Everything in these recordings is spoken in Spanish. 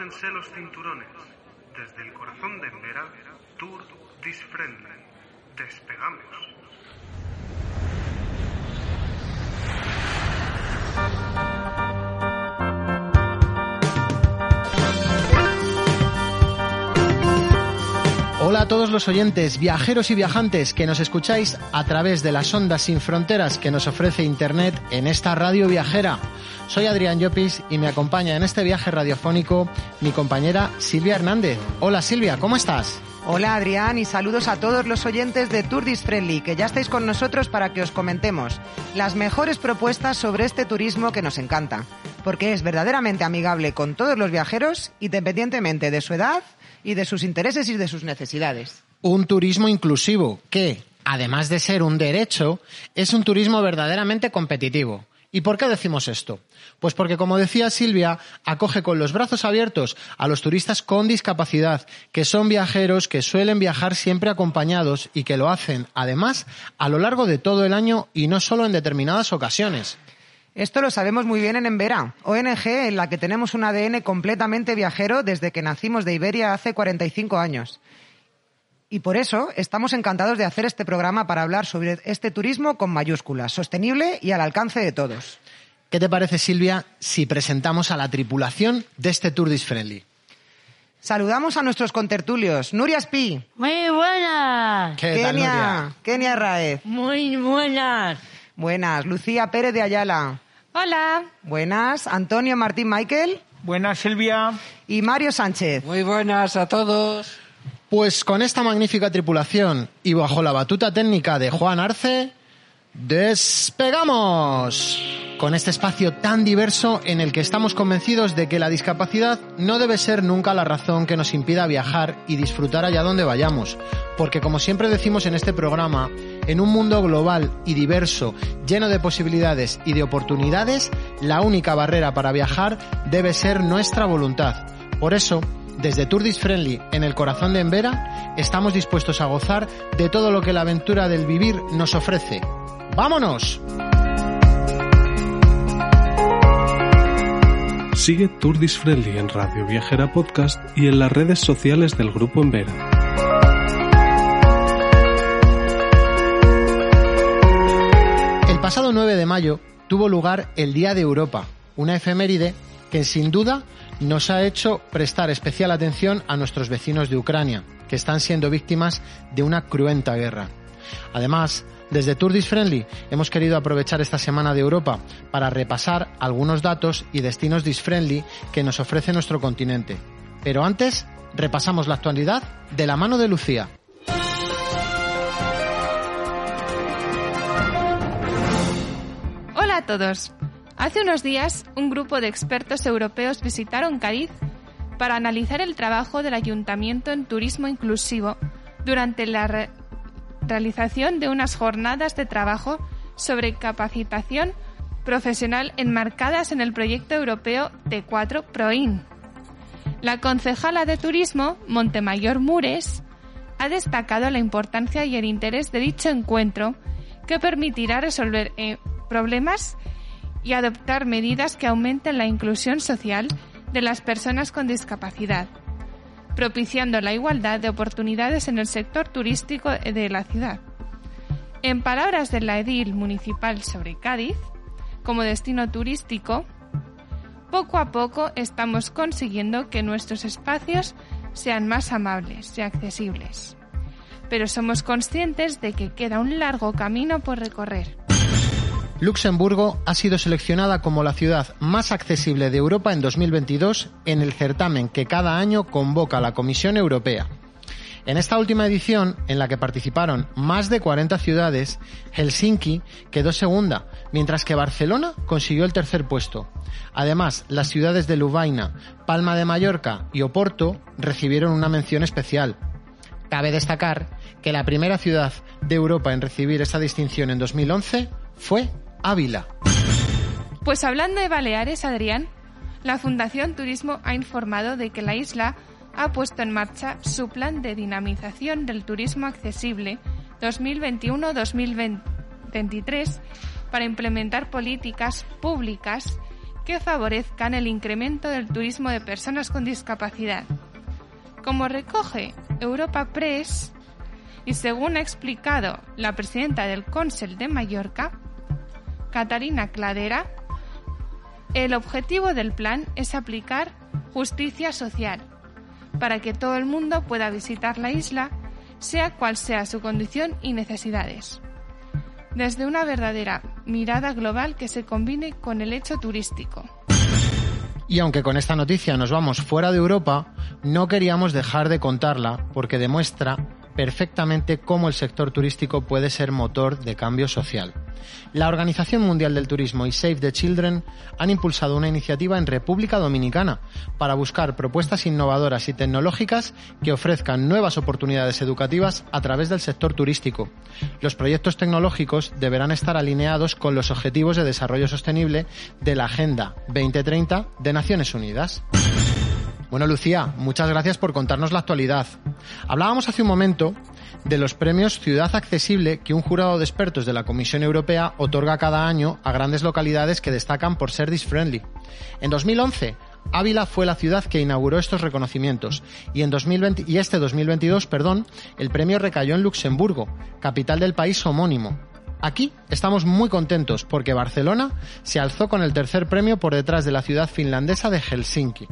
Abróchense los cinturones. Desde el corazón de Embera, Tour This Friendly. Despegamos. Hola a todos los oyentes, viajeros y viajantes que nos escucháis a través de las ondas sin fronteras que nos ofrece Internet en esta radio viajera. Soy Adrián Llopis y me acompaña en este viaje radiofónico mi compañera Silvia Hernández. Hola Silvia, ¿cómo estás? Hola Adrián y saludos a todos los oyentes de Tourdis Friendly que ya estáis con nosotros para que os comentemos las mejores propuestas sobre este turismo que nos encanta, porque es verdaderamente amigable con todos los viajeros independientemente de su edad y de sus intereses y de sus necesidades. Un turismo inclusivo que, además de ser un derecho, es un turismo verdaderamente competitivo. ¿Y por qué decimos esto? Pues porque, como decía Silvia, acoge con los brazos abiertos a los turistas con discapacidad, que son viajeros que suelen viajar siempre acompañados y que lo hacen, además, a lo largo de todo el año y no solo en determinadas ocasiones. Esto lo sabemos muy bien en Embera, ONG en la que tenemos un ADN completamente viajero desde que nacimos de Iberia hace 45 años. Y por eso estamos encantados de hacer este programa para hablar sobre este turismo con mayúsculas, sostenible y al alcance de todos. ¿Qué te parece, Silvia, si presentamos a la tripulación de este Tour This Friendly? Saludamos a nuestros contertulios. Nuria Spi. Muy buenas. ¿Qué tal, Kenia, Nuria? Kenia Raez. Muy buenas. Buenas. Lucía Pérez de Ayala. Hola. Buenas. Antonio Martín Michael. Buenas, Silvia. Y Mario Sánchez. Muy buenas a todos. Pues con esta magnífica tripulación y bajo la batuta técnica de Juan Arce, despegamos con este espacio tan diverso en el que estamos convencidos de que la discapacidad no debe ser nunca la razón que nos impida viajar y disfrutar allá donde vayamos, porque como siempre decimos en este programa, en un mundo global y diverso, lleno de posibilidades y de oportunidades, la única barrera para viajar debe ser nuestra voluntad. Por eso, desde Tourdis Friendly, en el corazón de Embera, estamos dispuestos a gozar de todo lo que la aventura del vivir nos ofrece. ¡Vámonos! Sigue Tourdis Friendly en Radio Viajera Podcast y en las redes sociales del Grupo Embera. El pasado 9 de mayo tuvo lugar el Día de Europa, una efeméride que sin duda nos ha hecho prestar especial atención a nuestros vecinos de Ucrania, que están siendo víctimas de una cruenta guerra. Además, desde Tourdis Friendly hemos querido aprovechar esta semana de Europa para repasar algunos datos y destinos disfriendly que nos ofrece nuestro continente. Pero antes, repasamos la actualidad de la mano de Lucía. Hola a todos. Hace unos días, un grupo de expertos europeos visitaron Cádiz para analizar el trabajo del ayuntamiento en turismo inclusivo durante la realización de unas jornadas de trabajo sobre capacitación profesional enmarcadas en el proyecto europeo T4 PROIN. La concejala de turismo, Montemayor Mures, ha destacado la importancia y el interés de dicho encuentro que permitirá resolver eh, problemas y adoptar medidas que aumenten la inclusión social de las personas con discapacidad, propiciando la igualdad de oportunidades en el sector turístico de la ciudad. En palabras de la edil municipal sobre Cádiz, como destino turístico, poco a poco estamos consiguiendo que nuestros espacios sean más amables y accesibles. Pero somos conscientes de que queda un largo camino por recorrer. Luxemburgo ha sido seleccionada como la ciudad más accesible de Europa en 2022 en el certamen que cada año convoca la Comisión Europea. En esta última edición, en la que participaron más de 40 ciudades, Helsinki quedó segunda, mientras que Barcelona consiguió el tercer puesto. Además, las ciudades de Lubaina, Palma de Mallorca y Oporto recibieron una mención especial. Cabe destacar que la primera ciudad de Europa en recibir esta distinción en 2011 fue Ávila. Pues hablando de Baleares, Adrián, la Fundación Turismo ha informado de que la isla ha puesto en marcha su plan de dinamización del turismo accesible 2021-2023 para implementar políticas públicas que favorezcan el incremento del turismo de personas con discapacidad. Como recoge Europa Press, y según ha explicado la presidenta del Consell de Mallorca, Catarina Cladera, el objetivo del plan es aplicar justicia social para que todo el mundo pueda visitar la isla, sea cual sea su condición y necesidades. Desde una verdadera mirada global que se combine con el hecho turístico. Y aunque con esta noticia nos vamos fuera de Europa, no queríamos dejar de contarla porque demuestra perfectamente cómo el sector turístico puede ser motor de cambio social. La Organización Mundial del Turismo y Save the Children han impulsado una iniciativa en República Dominicana para buscar propuestas innovadoras y tecnológicas que ofrezcan nuevas oportunidades educativas a través del sector turístico. Los proyectos tecnológicos deberán estar alineados con los Objetivos de Desarrollo Sostenible de la Agenda 2030 de Naciones Unidas. Bueno, Lucía, muchas gracias por contarnos la actualidad. Hablábamos hace un momento de los premios Ciudad Accesible que un jurado de expertos de la Comisión Europea otorga cada año a grandes localidades que destacan por ser disfriendly. En 2011, Ávila fue la ciudad que inauguró estos reconocimientos y en 2020 y este 2022, perdón, el premio recayó en Luxemburgo, capital del país homónimo. Aquí estamos muy contentos porque Barcelona se alzó con el tercer premio por detrás de la ciudad finlandesa de Helsinki.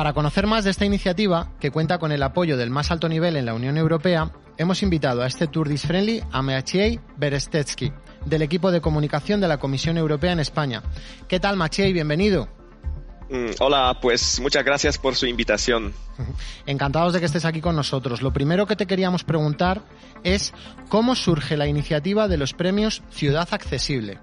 Para conocer más de esta iniciativa, que cuenta con el apoyo del más alto nivel en la Unión Europea, hemos invitado a este Tour Dis Friendly a Maciej Berestetsky, del equipo de comunicación de la Comisión Europea en España. ¿Qué tal, Maciej? Bienvenido. Mm, hola, pues muchas gracias por su invitación. Encantados de que estés aquí con nosotros. Lo primero que te queríamos preguntar es cómo surge la iniciativa de los premios Ciudad Accesible.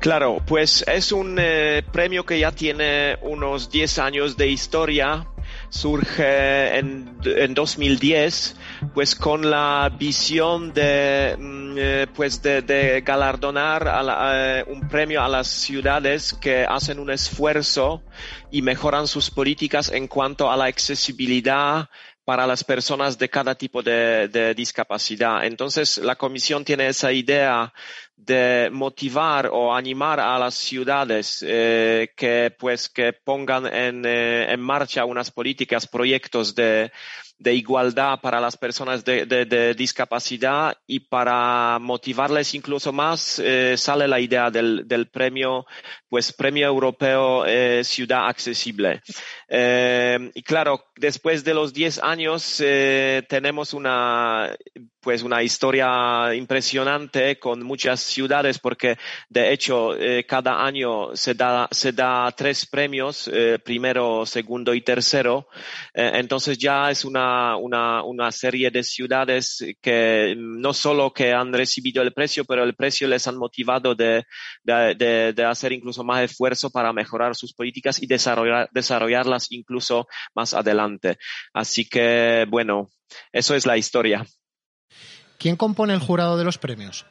Claro, pues es un eh, premio que ya tiene unos 10 años de historia. Surge en, en 2010, pues con la visión de, mm, eh, pues de, galardonar eh, un premio a las ciudades que hacen un esfuerzo y mejoran sus políticas en cuanto a la accesibilidad, para las personas de cada tipo de, discapacidad. Entonces, la Comisión tiene esa idea de motivar o animar a las ciudades eh, que pues que pongan en, eh, en marcha unas políticas, proyectos de, de igualdad para las personas de, discapacidad y para motivarles incluso más eh, sale la idea del, premio, pues premio europeo eh, ciudad accesible. Eh, y claro, después de los 10 años tenemos una pues una historia impresionante con muchas ciudades porque de hecho cada año se da se da tres premios primero segundo y tercero entonces ya es una, una una serie de ciudades que no solo que han recibido el precio pero el precio les han motivado de, de, de, hacer incluso más esfuerzo para mejorar sus políticas y desarrollar desarrollarlas incluso más adelante así que bueno eso es la historia. ¿Quién compone el jurado de los premios?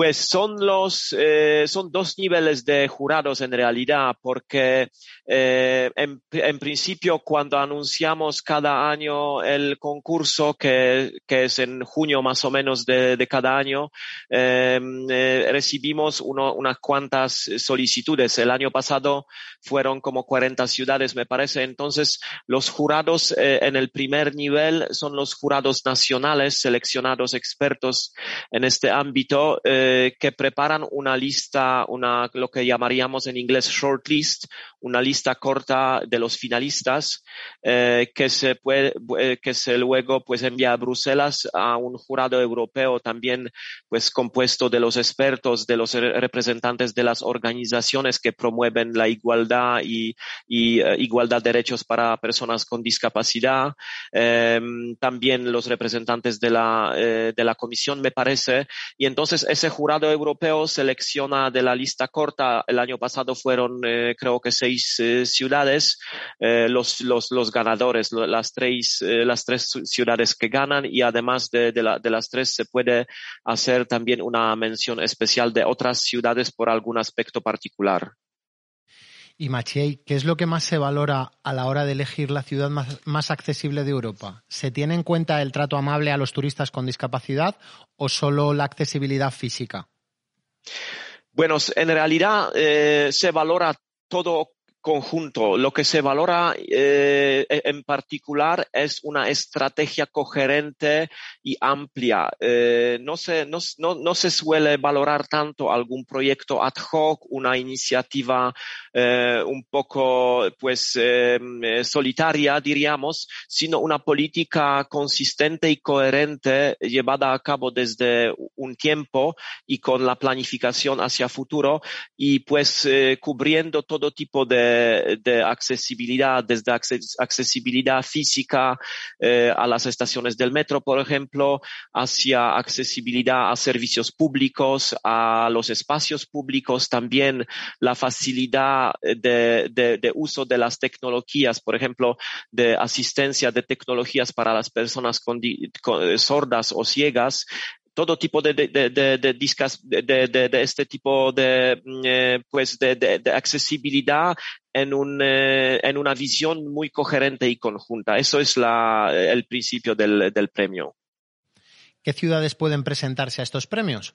Pues son los, eh, son dos niveles de jurados en realidad, porque eh, en, en, principio cuando anunciamos cada año el concurso, que, que es en junio más o menos de, de cada año, eh, eh recibimos uno, unas cuantas solicitudes. El año pasado fueron como 40 ciudades, me parece. Entonces, los jurados eh, en el primer nivel son los jurados nacionales, seleccionados expertos en este ámbito que preparan una lista, una, lo que llamaríamos en inglés shortlist, una lista corta de los finalistas, eh, que se puede, eh, que se luego pues envía a Bruselas a un jurado europeo también pues compuesto de los expertos de los representantes de las organizaciones que promueven la igualdad y, eh, igualdad de derechos para personas con discapacidad, em, también los representantes de la, eh, de la comisión, me parece. Y entonces ese jurado europeo selecciona de la lista corta, el año pasado fueron creo que seis ciudades, los, los, los ganadores, las tres, las tres ciudades que ganan. Y además de, de, la, de las tres se puede hacer también una mención especial de otras ciudades por algún aspecto particular. Y Machiei, ¿qué es lo que más se valora a la hora de elegir la ciudad más, más, accesible de Europa? ¿Se tiene en cuenta el trato amable a los turistas con discapacidad o solo la accesibilidad física? Bueno, en realidad eh, se valora todo conjunto. Lo que se valora eh, e, en particular es una estrategia coherente y amplia. Eh, no, se, no, no, se suele valorar tanto algún proyecto ad hoc, una iniciativa eh, un poco pues em, solitaria, diríamos, sino una política consistente y coherente llevada a cabo desde un tiempo y con la planificación hacia futuro y pues cubriendo todo tipo de de, accesibilidad, desde accesibilidad física eh, a las estaciones del metro, por ejemplo, hacia accesibilidad a servicios públicos, a los espacios públicos, también la facilidad de, de uso de las tecnologías, por ejemplo, de asistencia de tecnologías para las personas con, sordas o ciegas, todo tipo de, de, de, de, este tipo de, mm, eh, pues de, accesibilidad en, un, eh, en una visión muy coherente y conjunta. Eso es la, el principio del, del premio. ¿Qué ciudades pueden presentarse a estos premios?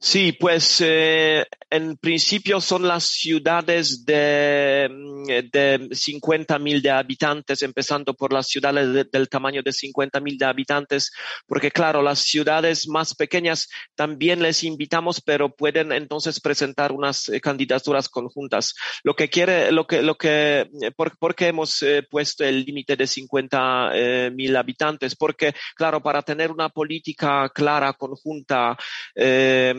Sí, pues eh, en principio son las ciudades de, mm, de 50 mil de habitantes, empezando por las ciudades del tamaño de 50 mil de habitantes, porque claro, las ciudades más pequeñas también les invitamos, pero pueden entonces presentar unas eh, candidaturas conjuntas. Lo que quiere, lo que, lo que, eh, por, qué hemos puesto el límite de 50 mil habitantes? Porque claro, para tener una política clara, conjunta, eh,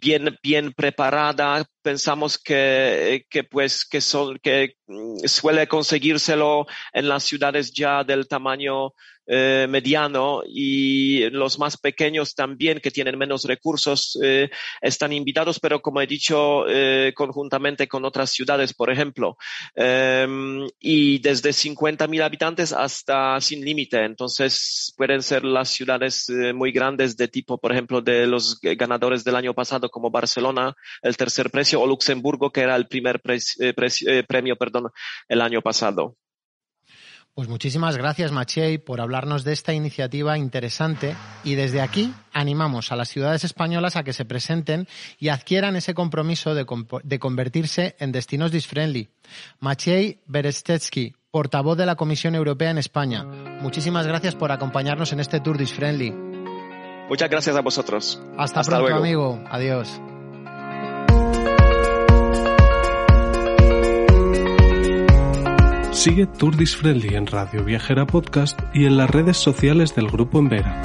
bien, bien preparada, pensamos que, que pues que son, que mm, suele conseguírselo en las ciudades ya del tamaño eh, mediano y los más pequeños también que tienen menos recursos eh, están invitados, pero como he dicho, eh, conjuntamente con otras ciudades, por ejemplo, em, y desde 50.000 habitantes hasta sin límite. Entonces pueden ser las ciudades muy grandes de tipo, por ejemplo, de los ganadores del año pasado como Barcelona, el tercer precio, o Luxemburgo, que era el primer premio, perdón, el año pasado. Pues muchísimas gracias, Machiei, por hablarnos de esta iniciativa interesante y desde aquí animamos a las ciudades españolas a que se presenten y adquieran ese compromiso de, convertirse en destinos disfriendly. Maciej Berestetsky, portavoz de la Comisión Europea en España. Muchísimas gracias por acompañarnos en este Tour Disfriendly. Muchas gracias a vosotros. Hasta, pronto, amigo. Adiós. Sigue Turdis Friendly en Radio Viajera Podcast y en las redes sociales del Grupo Envera.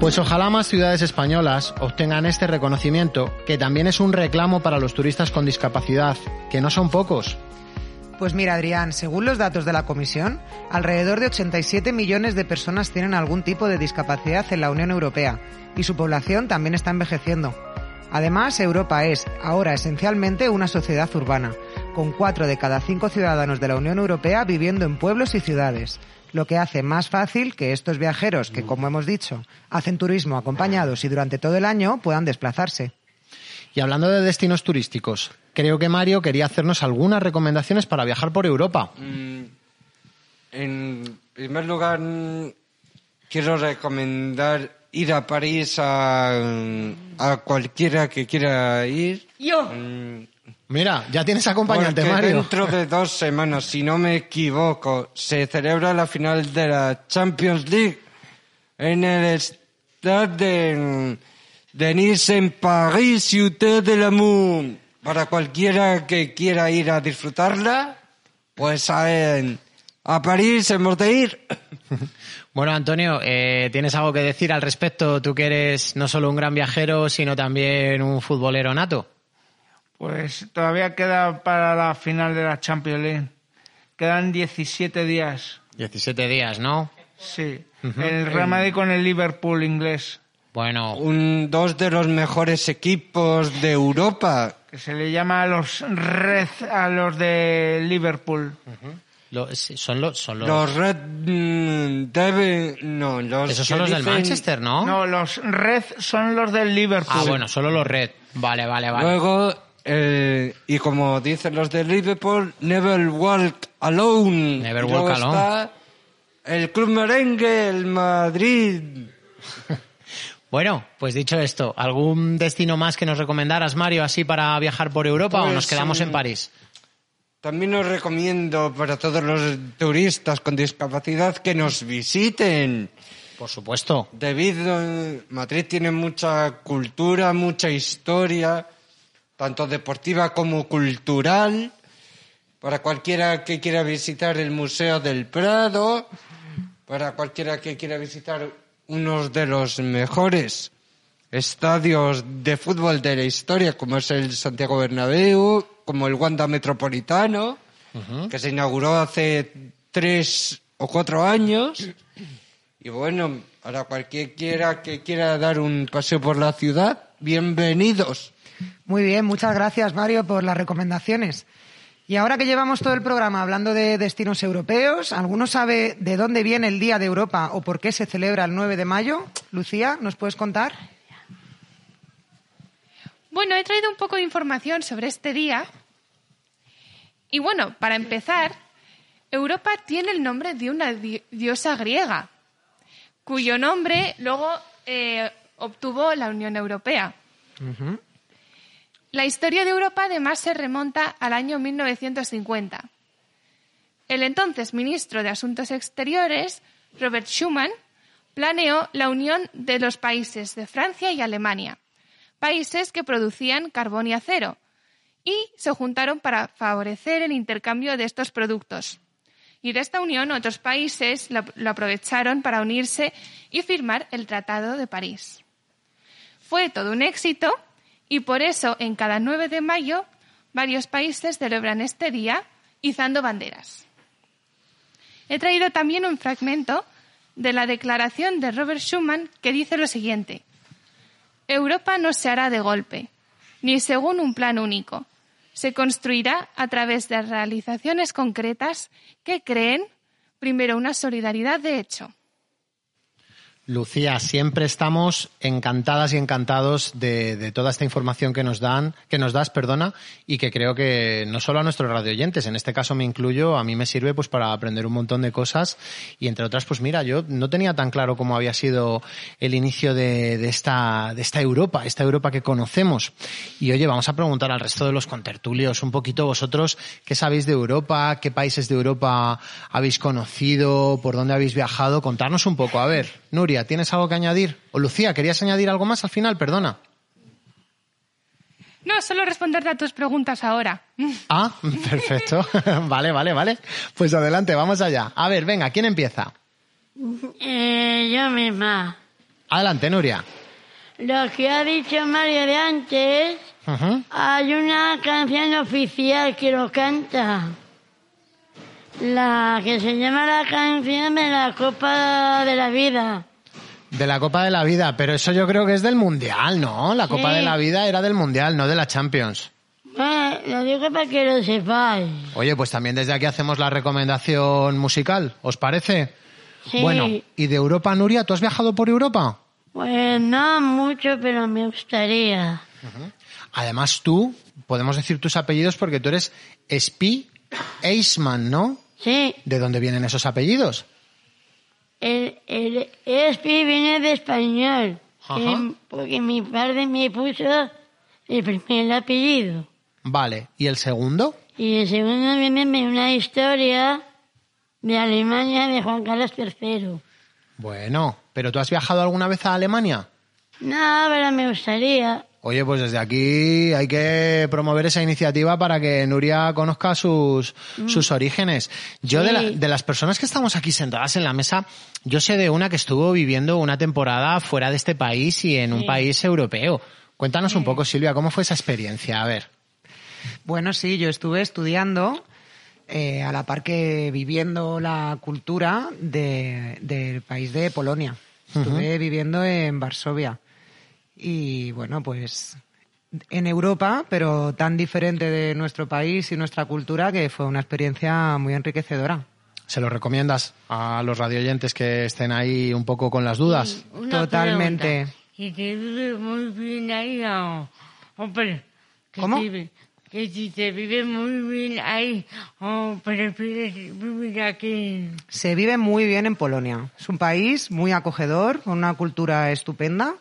Pues ojalá más ciudades españolas obtengan este reconocimiento, que también es un reclamo para los turistas con discapacidad, que no son pocos. Pues mira, Adrián, según los datos de la Comisión, alrededor de 87 millones de personas tienen algún tipo de discapacidad en la Unión Europea y su población también está envejeciendo. Además, Europa es ahora esencialmente una sociedad urbana, con cuatro de cada cinco ciudadanos de la Unión Europea viviendo en pueblos y ciudades, lo que hace más fácil que estos viajeros que, como hemos dicho, hacen turismo acompañados y durante todo el año puedan desplazarse. Y hablando de destinos turísticos, creo que Mario quería hacernos algunas recomendaciones para viajar por Europa. Mm, en primer lugar, quiero recomendar ir a París a, a cualquiera que quiera ir. Yo. Mm. Mira, ya tienes acompañante, Porque Mario. Dentro de dos semanas, si no me equivoco, se celebra la final de la Champions League en el Stade de, de Nice en París, Ciudad de Para cualquiera que quiera ir a disfrutarla, pues saben A París hemos de ir. Bueno, Antonio, eh, ¿tienes algo que decir al respecto? Tú que eres no solo un gran viajero, sino también un futbolero nato. Pues todavía queda para la final de la Champions League. Quedan 17 días. 17 días, ¿no? Sí. El Real Madrid con el Liverpool inglés. Bueno, Un, dos de los mejores equipos de Europa. Que se le llama a los Red, a los de Liverpool. Lo- son los... Son los... Los Red mm, Devil... No, los Esos son los del dicen- Manchester, ¿no? No, los Red son los del Liverpool. Ah, bueno, solo los red. Vale, vale, vale. Luego, eh, y como dicen los de Liverpool, Never Walk Alone. Never Y luego walk alone. está el Club Merengue, el Madrid. Bueno, pues dicho esto, ¿algún destino más que nos recomendaras, Mario, así para viajar por Europa o Pues, nos quedamos en mm, París? También os recomiendo para todos los turistas con discapacidad que nos visiten. Por supuesto. Debido Madrid tiene mucha cultura, mucha historia, tanto deportiva como cultural. Para cualquiera que quiera visitar el Museo del Prado, para cualquiera que quiera visitar uno de los mejores estadios de fútbol de la historia, como es el Santiago Bernabéu, como el Wanda Metropolitano, que se inauguró hace tres o cuatro años. Y bueno, para cualquiera que quiera dar un paseo por la ciudad, bienvenidos. Muy bien, muchas gracias Mario por las recomendaciones. Y ahora que llevamos todo el programa hablando de destinos europeos, ¿alguno sabe de dónde viene el Día de Europa o por qué se celebra el 9 de mayo? Lucía, ¿nos puedes contar? Bueno, he traído un poco de información sobre este día. Y bueno, para empezar, Europa tiene el nombre de una di- diosa griega, cuyo nombre luego eh, obtuvo la Unión Europea. La historia de Europa además se remonta al año 1950. El entonces ministro de Asuntos Exteriores, Robert Schuman, planeó la unión de los países de Francia y Alemania, países que producían carbón y acero, y se juntaron para favorecer el intercambio de estos productos. Y de esta unión otros países lo, aprovecharon para unirse y firmar el Tratado de París. Fue todo un éxito y por eso en cada 9 de mayo varios países celebran este día izando banderas. He traído también un fragmento de la declaración de Robert Schuman que dice lo siguiente. Europa no se hará de golpe, ni según un plan único. Se construirá a través de realizaciones concretas que creen, primero, una solidaridad de hecho. Lucía, siempre estamos encantadas y encantados de, de toda esta información que nos dan, que nos das, perdona, y que creo que no solo a nuestros radioyentes, en este caso me incluyo, a mí me sirve pues para aprender un montón de cosas y entre otras, pues mira, yo no tenía tan claro cómo había sido el inicio de, de esta, de esta Europa, esta Europa que conocemos. Y oye, vamos a preguntar al resto de los contertulios un poquito vosotros qué sabéis de Europa, qué países de Europa habéis conocido, por dónde habéis viajado, contarnos un poco. A ver, Nuria, ¿tienes algo que añadir? O Lucía, ¿querías añadir algo más al final? Perdona. No, solo responderte a tus preguntas ahora. Ah, perfecto. vale, vale, vale. Pues adelante, vamos allá. A ver, venga, ¿quién empieza? Eh, yo misma. Adelante, Nuria. Lo que ha dicho Mario de antes, hay una canción oficial que lo canta. La que se llama la canción de la Copa de la Vida. De la Copa de la Vida, pero eso yo creo que es del Mundial, ¿no? La Copa Sí. de la Vida era del Mundial, no de la Champions. Bueno, lo digo para que lo sepáis. Oye, pues también desde aquí hacemos la recomendación musical, ¿os parece? Sí. Bueno, ¿y de Europa, Nuria? ¿Tú has viajado por Europa? Pues no mucho, pero me gustaría. Además tú, podemos decir tus apellidos porque tú eres Spi Eisman, ¿no? Sí, ¿De dónde vienen esos apellidos? El, el ESPI viene de español. Que- porque mi padre me puso el primer apellido. Vale, ¿y el segundo? Y el segundo viene de una historia de Alemania de Juan Carlos III. Bueno, ¿pero tú has viajado alguna vez a Alemania? No, pero me gustaría. Oye, pues desde aquí hay que promover esa iniciativa para que Nuria conozca sus, sus orígenes. Yo de, la- de las personas que estamos aquí sentadas en la mesa, yo sé de una que estuvo viviendo una temporada fuera de este país y en un país europeo. Cuéntanos un poco, Silvia, ¿cómo fue esa experiencia? A ver. Bueno, sí, yo estuve estudiando eh, a la par que viviendo la cultura de- del país de Polonia. Estuve viviendo en Varsovia. Y bueno, pues en Europa, pero tan diferente de nuestro país y nuestra cultura que fue una experiencia muy enriquecedora. ¿Se lo recomiendas a los radioyentes que estén ahí un poco con las dudas? Una Totalmente. pregunta. ¿Y te vive muy bien ahí o, o pre- que ¿Cómo? vive- que si te vive muy bien ahí o prefieres vivir aquí. Se vive muy bien en Polonia. Es un país muy acogedor, con una cultura estupenda,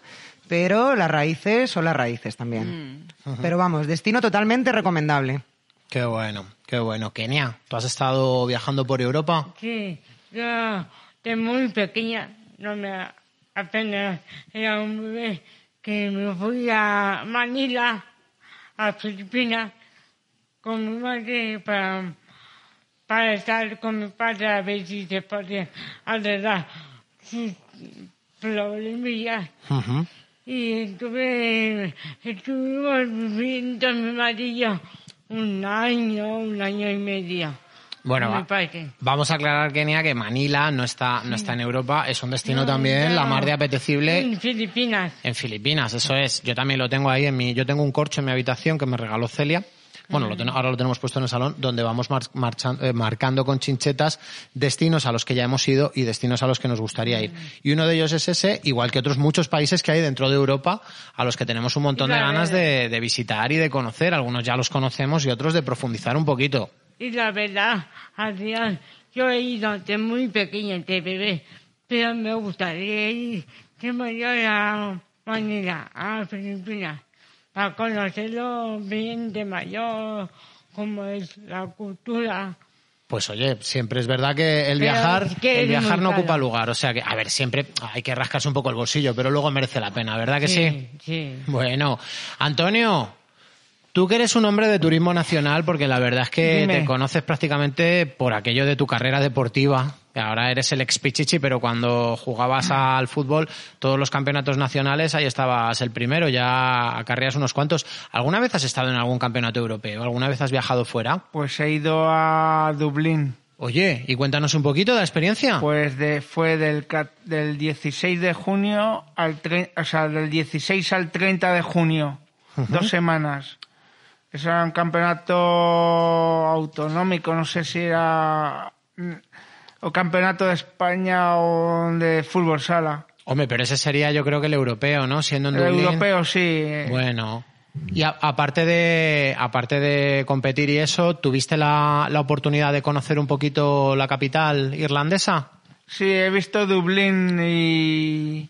pero las raíces son las raíces también. Pero vamos, destino totalmente recomendable. Qué bueno, qué bueno. Kenia, ¿tú has estado viajando por Europa? Sí, yo de muy pequeña, no me apenas era un bebé, que me fui a Manila, a Filipinas, con mi madre para, para estar con mi padre a ver si se podía arreglar sus problemillas. Ujú. Y estuve, estuvimos viviendo mi marido un año, un año y medio. Bueno, va- vamos a aclarar, Kenia, que Manila no está, no está en Europa, es un destino No, también, no. la mar de apetecible. En Filipinas. En Filipinas, eso es. Yo también lo tengo ahí en mi, yo tengo un corcho en mi habitación que me regaló Celia. Bueno, lo ten- ahora lo tenemos puesto en el salón, donde vamos mar- marchan- eh, marcando con chinchetas destinos a los que ya hemos ido y destinos a los que nos gustaría ir. Y uno de ellos es ese, igual que otros muchos países que hay dentro de Europa, a los que tenemos un montón de ganas de, de visitar y de conocer. Algunos ya los conocemos y otros de profundizar un poquito. Y la verdad, Adrián, yo he ido de muy pequeña, de bebé, pero me gustaría ir de mayor a Manila, a Filipinas, para conocerlo bien de mayor, cómo es la cultura. Pues oye, siempre es verdad que el Pero viajar, es que el viajar no caro. ocupa lugar. O sea que, a ver, siempre hay que rascarse un poco el bolsillo, pero luego merece la pena, ¿verdad que sí? Sí. Bueno, Antonio, tú que eres un hombre de turismo nacional, porque la verdad es que Dime. te conoces prácticamente por aquello de tu carrera deportiva. Ahora eres el ex Pichichi, pero cuando jugabas al fútbol, todos los campeonatos nacionales, ahí estabas el primero, ya acarreas unos cuantos. ¿Alguna vez has estado en algún campeonato europeo? ¿Alguna vez has viajado fuera? Pues he ido a Dublín. Oye, y cuéntanos un poquito de la experiencia. Pues de, fue del, del 16 de junio al tre- o sea, del 16 al 30 de junio. Dos semanas. Eso era un campeonato autonómico, no sé si era mm, o campeonato de España o de fútbol sala. Hombre, pero ese sería yo creo que el europeo, ¿no? Siendo en El Dublín. europeo sí. Bueno. Y a- aparte de aparte de competir y eso, ¿tuviste la, la oportunidad de conocer un poquito la capital irlandesa? Sí, he visto Dublín y,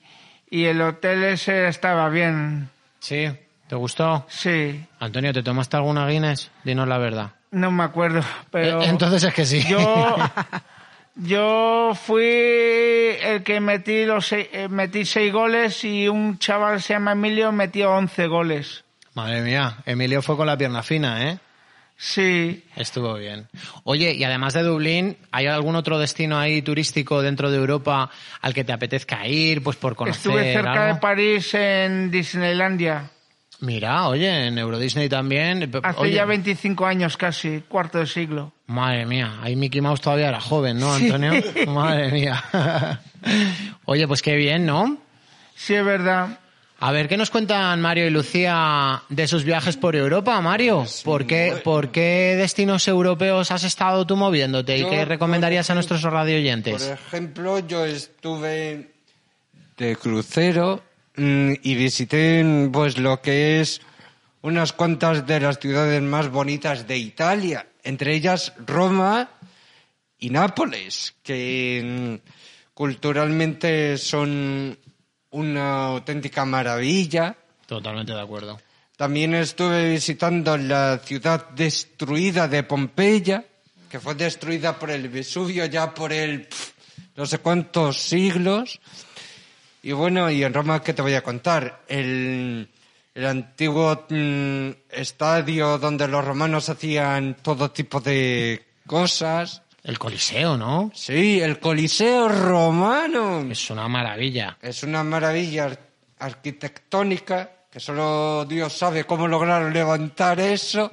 y el hotel ese estaba bien. Sí. ¿Te gustó? Sí, Antonio, ¿te tomaste alguna Guinness? Dinos la verdad. no me acuerdo, pero... Eh, Entonces es que sí. Yo, yo fui el que metí los seis, eh, metí seis goles y un chaval que se llama Emilio metió once goles. Madre mía, Emilio fue con la pierna fina, ¿eh? Sí, Estuvo bien. Oye, y además de Dublín, ¿hay algún otro destino ahí turístico dentro de Europa al que te apetezca ir, pues por conocer estuve cerca algo? de París en Disneylandia. Mira, oye, en Euro Disney también. Hace Oye, ya 25 años casi, cuarto de siglo. Madre mía, ahí Mickey Mouse todavía era joven, ¿no, Antonio? Madre mía. Oye, pues qué bien, ¿no? Sí, es verdad. A ver, ¿qué nos cuentan Mario y Lucía de sus viajes por Europa, Mario? ¿Por qué, ¿por qué destinos europeos has estado tú moviéndote y Yo, qué recomendarías a por nuestros Por radioyentes? ejemplo, yo estuve de crucero y visité mm, pues lo que es unas cuantas de las ciudades más bonitas de Italia, entre ellas Roma y Nápoles, que mm, culturalmente son una auténtica maravilla. Totalmente de acuerdo. También estuve visitando la ciudad destruida de Pompeya, que fue destruida por el Vesubio ya por el no sé cuántos siglos. Y bueno, y en Roma, ¿qué te voy a contar? El el antiguo mm, estadio donde los romanos hacían todo tipo de cosas. El Coliseo, ¿no? Sí, el Coliseo romano. Es una maravilla. Es una maravilla ar- arquitectónica que solo Dios sabe cómo lograr levantar eso.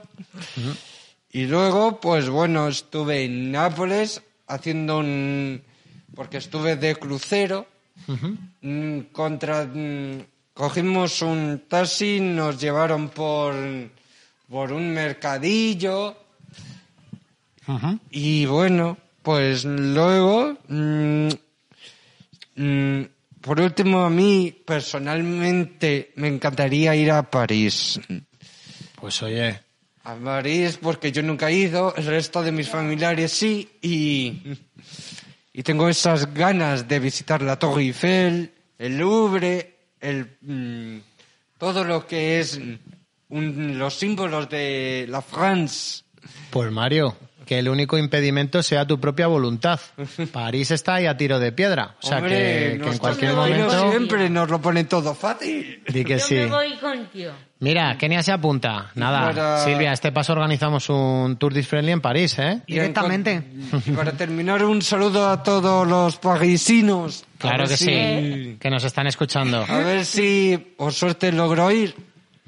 Y luego, pues bueno, estuve en Nápoles haciendo un... porque estuve de crucero. Mm, contra... mm, cogimos un taxi, nos llevaron por, por un mercadillo. Y bueno, pues luego, mm, por último, a mí personalmente me encantaría ir a París. Pues oye, A París porque yo nunca he ido, el resto de mis familiares sí, y, y tengo esas ganas de visitar la Torre Eiffel, el Louvre, el, mm, todo lo que es mm, un- los símbolos de la France. pues Mario, que el único impedimento sea tu propia voluntad. París está ahí a tiro de piedra. O sea, Hombre, que, que en cualquier momento... siempre nos lo ponen todo fácil. Di que Yo sí. me voy contigo. Mira, Kenia se apunta. Nada, Para- Silvia, este paso organizamos un Tour Dis Friendly en París, ¿eh? Directamente. Y para terminar, un saludo a todos los parisinos. Claro que si- sí, que nos están escuchando. A ver si por suerte logro ir.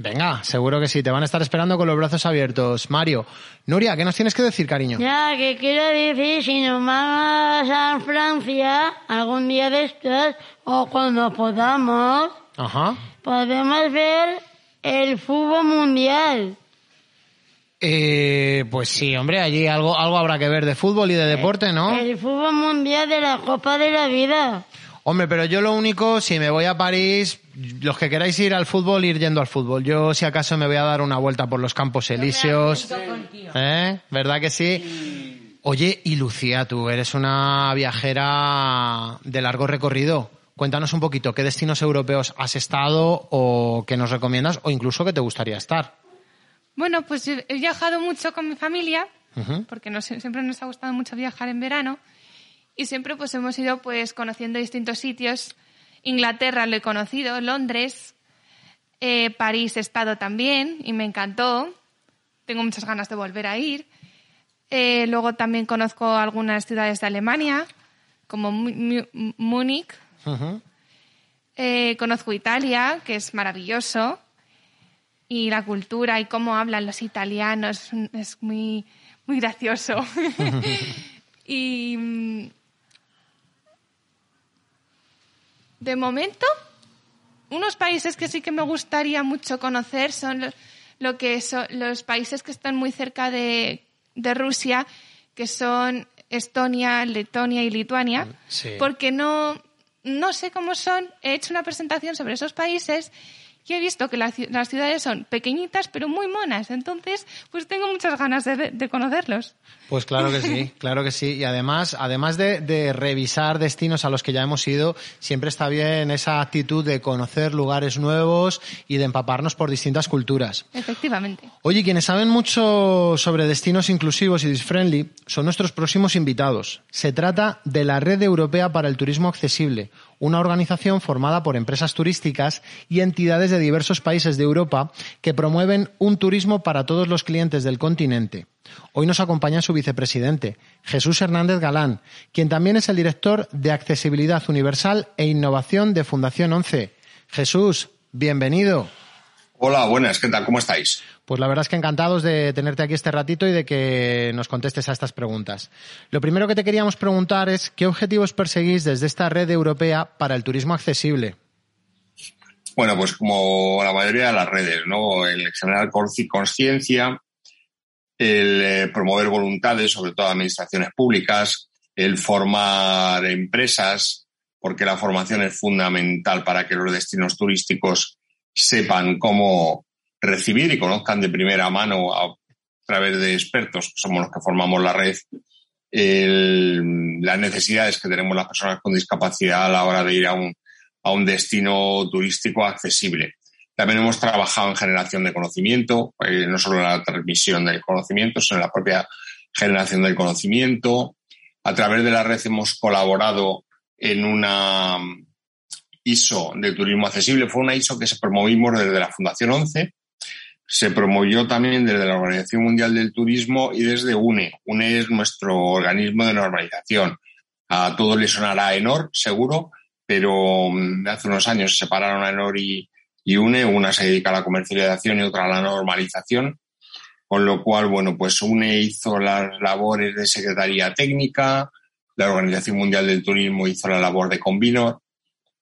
Venga, seguro que sí, te van a estar esperando con los brazos abiertos. Mario, Nuria, ¿qué nos tienes que decir, cariño? Ya, que quiero decir, si nos vamos a Francia algún día de estos, o cuando podamos, Ajá. podemos ver el fútbol mundial. Eh, pues sí, hombre, allí algo, algo habrá que ver de fútbol y de deporte, ¿no? El fútbol mundial de la Copa de la Vida. Hombre, pero yo lo único, si me voy a París, los que queráis ir al fútbol, ir yendo al fútbol. Yo, si acaso, me voy a dar una vuelta por los Campos Elíseos. ¿Eh? ¿Verdad que sí? Oye, y Lucía, tú eres una viajera de largo recorrido. Cuéntanos un poquito, ¿qué destinos europeos has estado o qué nos recomiendas o incluso que te gustaría estar? Bueno, pues he viajado mucho con mi familia, porque nos- siempre nos ha gustado mucho viajar en verano, y siempre pues hemos ido pues conociendo distintos sitios. Inglaterra lo he conocido, Londres, eh, París he estado también y me encantó. Tengo muchas ganas de volver a ir. Eh, luego también conozco algunas ciudades de Alemania, como Múnich. Eh, conozco Italia, que es maravilloso. Y la cultura y cómo hablan los italianos es muy, muy gracioso. y mm, de momento, unos países que sí que me gustaría mucho conocer son lo, lo que son los países que están muy cerca de, de Rusia, que son Estonia, Letonia y Lituania, Sí. porque no, no sé cómo son. He hecho una presentación sobre esos países y he visto que la las ciudades son pequeñitas pero muy monas. Entonces, pues tengo muchas ganas de, conocerlos. Pues claro que sí, claro que sí. Y además, además de, de revisar destinos a los que ya hemos ido, siempre está bien esa actitud de conocer lugares nuevos y de empaparnos por distintas culturas. Efectivamente. Oye, quienes saben mucho sobre destinos inclusivos y disfriendly son nuestros próximos invitados. Se trata de la Red Europea para el Turismo Accesible, una organización formada por empresas turísticas y entidades de diversos países de Europa que promueven un turismo para todos los clientes del continente. Hoy nos acompaña su vicepresidente, Jesús Hernández Galán, quien también es el director de Accesibilidad Universal e Innovación de Fundación 11. Jesús, bienvenido. Hola, buenas, ¿qué tal? ¿Cómo estáis? Pues la verdad es que encantados de tenerte aquí este ratito y de que nos contestes a estas preguntas. Lo primero que te queríamos preguntar es qué objetivos perseguís desde esta red europea para el turismo accesible. Bueno, pues como la mayoría de las redes, ¿no? El generar conciencia, el eh, promover voluntades, sobre todo administraciones públicas, el formar empresas, porque la formación es fundamental para que los destinos turísticos sepan cómo recibir y conozcan de primera mano a través de expertos, que somos los que formamos la red, las necesidades que tenemos las personas con discapacidad a la hora de ir a un, a un destino turístico accesible. También hemos trabajado en generación de conocimiento, eh, no solo en la transmisión del conocimiento, sino en la propia generación del conocimiento. A través de la red hemos colaborado en una ISO de turismo accesible. Fue una ISO que se promovimos desde la Fundación 11, se promovió también desde la Organización Mundial del Turismo y desde UNE. UNE es nuestro organismo de normalización. A todos les sonará ENOR, seguro, pero mm, hace unos años se separaron ENOR y, y UNE. Una se dedica a la comercialización y otra a la normalización. Con lo cual, bueno, pues UNE hizo las labores de Secretaría Técnica, la Organización Mundial del Turismo hizo la labor de Convinor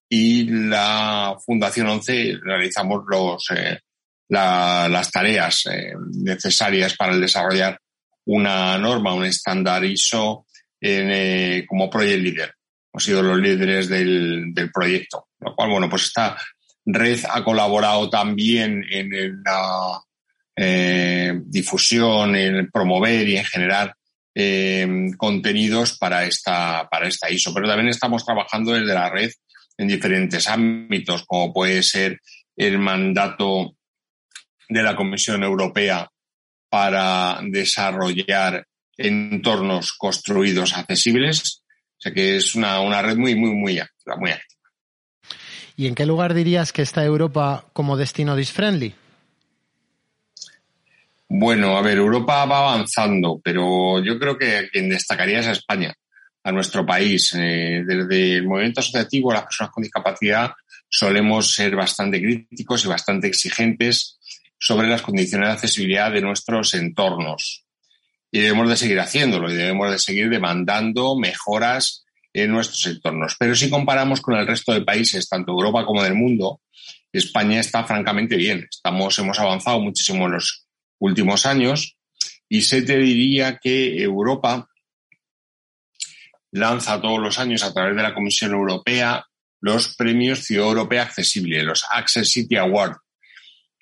y la Fundación 11 realizamos los, eh, las tareas eh, necesarias para desarrollar una norma, un estándar ISO eh, como Project Leader. Hemos sido los líderes del, del proyecto, lo cual, bueno, pues esta red ha colaborado también en la difusión, en promover y en generar contenidos para esta, para esta ISO. Pero también estamos trabajando desde la red en diferentes ámbitos, como puede ser el mandato de la Comisión Europea para desarrollar entornos construidos accesibles. O sea que es una, una red muy, muy, muy activa, muy activa. ¿Y en qué lugar dirías que está Europa como destino disfriendly? Bueno, a ver, Europa va avanzando, pero yo creo que quien destacaría es España, a nuestro país. Eh, desde el movimiento asociativo, las personas con discapacidad solemos ser bastante críticos y bastante exigentes sobre las condiciones de accesibilidad de nuestros entornos. Y debemos de seguir haciéndolo y debemos de seguir demandando mejoras en nuestros entornos. Pero si comparamos con el resto de países, tanto Europa como del mundo, España está francamente bien. Estamos, hemos avanzado muchísimo en los últimos años y se te diría que Europa lanza todos los años a través de la Comisión Europea los premios Ciudad Europea Accesible, los Access City Award.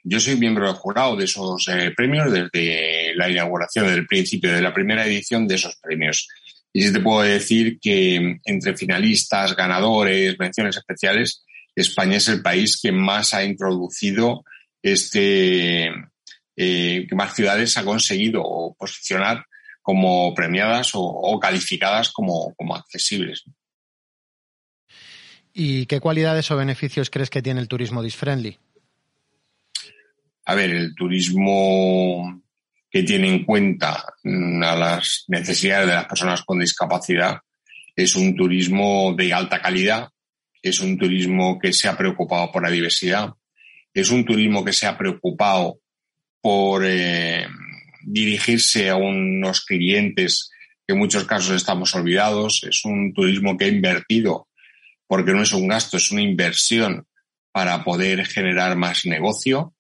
Yo soy miembro del jurado de esos eh, premios desde la inauguración, del principio de la primera edición de esos premios. Y sí te puedo decir que entre finalistas, ganadores, menciones especiales, España es el país que más ha introducido este, eh, que más ciudades ha conseguido posicionar como premiadas o, calificadas como, como accesibles. ¿Y qué cualidades o beneficios crees que tiene el turismo disfriendly? A ver, el turismo que tiene en cuenta mm, a las necesidades de las personas con discapacidad es un turismo de alta calidad, es un turismo que se ha preocupado por la diversidad, es un turismo que se ha preocupado por eh, dirigirse a unos clientes que en muchos casos estamos olvidados. Es un turismo que ha invertido, porque no es un gasto, es una inversión para poder generar más negocio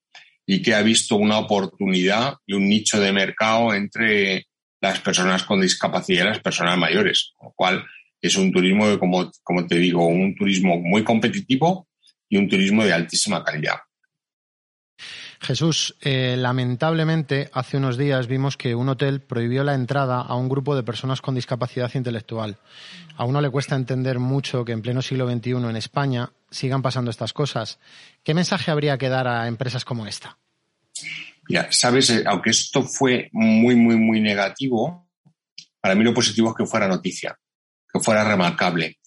y que ha visto una oportunidad y un nicho de mercado entre las personas con discapacidad y las personas mayores, con lo cual es un turismo, como, como te digo, un turismo muy competitivo y un turismo de altísima calidad. Jesús, eh, lamentablemente hace unos días vimos que un hotel prohibió la entrada a un grupo de personas con discapacidad intelectual. A uno le cuesta entender mucho que en pleno siglo XXI en España sigan pasando estas cosas. ¿Qué mensaje habría que dar a empresas como esta? Ya, sabes, eh, aunque esto fue muy, muy, muy negativo, para mí lo positivo es que fuera noticia, que fuera remarcable.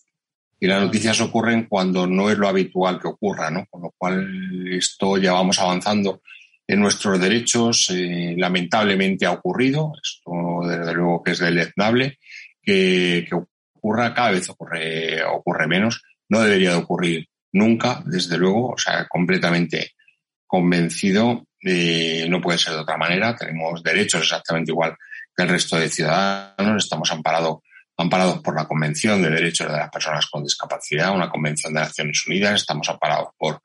Y las noticias ocurren cuando no es lo habitual que ocurra, ¿no? Con lo cual esto ya vamos avanzando en nuestros derechos. Eh, lamentablemente ha ocurrido, esto desde luego que es deleznable, que, ocurra cada vez ocurre, menos. No debería de ocurrir nunca, desde luego, o sea, completamente convencido, de no puede ser de otra manera. Tenemos derechos exactamente igual que el resto de ciudadanos, estamos amparados amparados por la Convención de Derechos de las Personas con Discapacidad, una convención de Naciones Unidas, estamos amparados por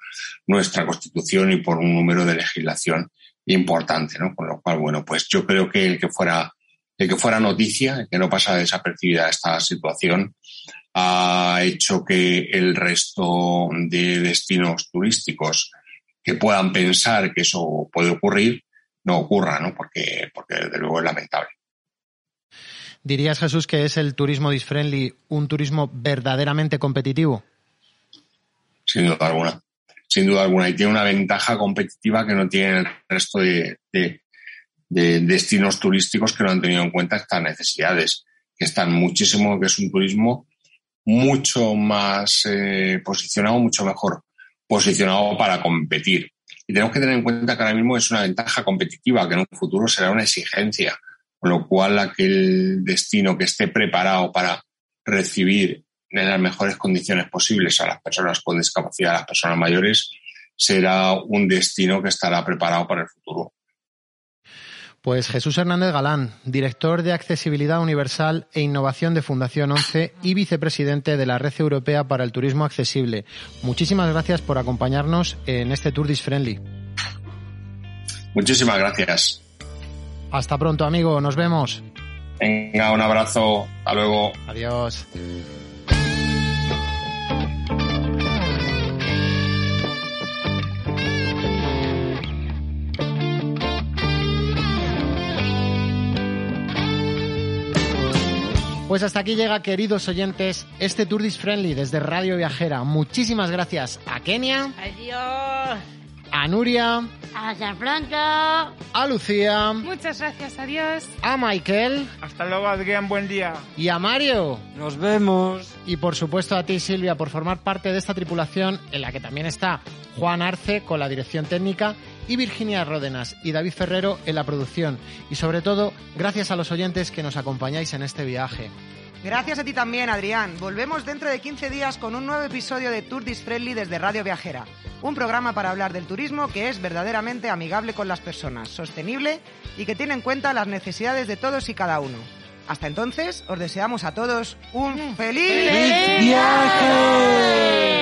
nuestra Constitución y por un número de legislación importante, ¿no? Con lo cual, bueno, pues yo creo que el que fuera, el que fuera noticia, el que no pasa desapercibida esta situación, ha hecho que el resto de destinos turísticos que puedan pensar que eso puede ocurrir, no ocurra, ¿no? Porque, porque desde luego es lamentable. ¿Dirías, Jesús, que es el turismo disfriendly un turismo verdaderamente competitivo? Sin duda alguna. Sin duda alguna. Y tiene una ventaja competitiva que no tiene el resto de, destinos turísticos que no han tenido en cuenta estas necesidades, que están muchísimo, que es un turismo mucho más eh, posicionado, mucho mejor posicionado para competir. Y tenemos que tener en cuenta que ahora mismo es una ventaja competitiva, que en un futuro será una exigencia, con lo cual aquel destino que esté preparado para recibir en las mejores condiciones posibles a las personas con discapacidad, a las personas mayores, será un destino que estará preparado para el futuro. Pues Jesús Hernández Galán, director de Accesibilidad Universal e Innovación de Fundación 11 y vicepresidente de la Red Europea para el Turismo Accesible. Muchísimas gracias por acompañarnos en este Tour Dis Friendly. Muchísimas gracias. Hasta pronto, amigo. Nos vemos. Venga, un abrazo. Hasta luego. Adiós. Pues hasta aquí llega, queridos oyentes, este Tour Dis Friendly desde Radio Viajera. Muchísimas gracias a Kenia. Adiós. A Nuria. Hasta pronto. A Lucía. Muchas gracias, adiós. A Michael. Hasta luego, Adrián, buen día. Y a Mario. Nos vemos. Y por supuesto a ti, Silvia, por formar parte de esta tripulación en la que también está Juan Arce con la dirección técnica y Virginia Ródenas y David Ferrero en la producción. Y sobre todo, gracias a los oyentes que nos acompañáis en este viaje. Gracias a ti también, Adrián. Volvemos dentro de 15 días con un nuevo episodio de Tour Dis Friendly desde Radio Viajera. Un programa para hablar del turismo que es verdaderamente amigable con las personas, sostenible y que tiene en cuenta las necesidades de todos y cada uno. Hasta entonces, os deseamos a todos un feliz, viaje!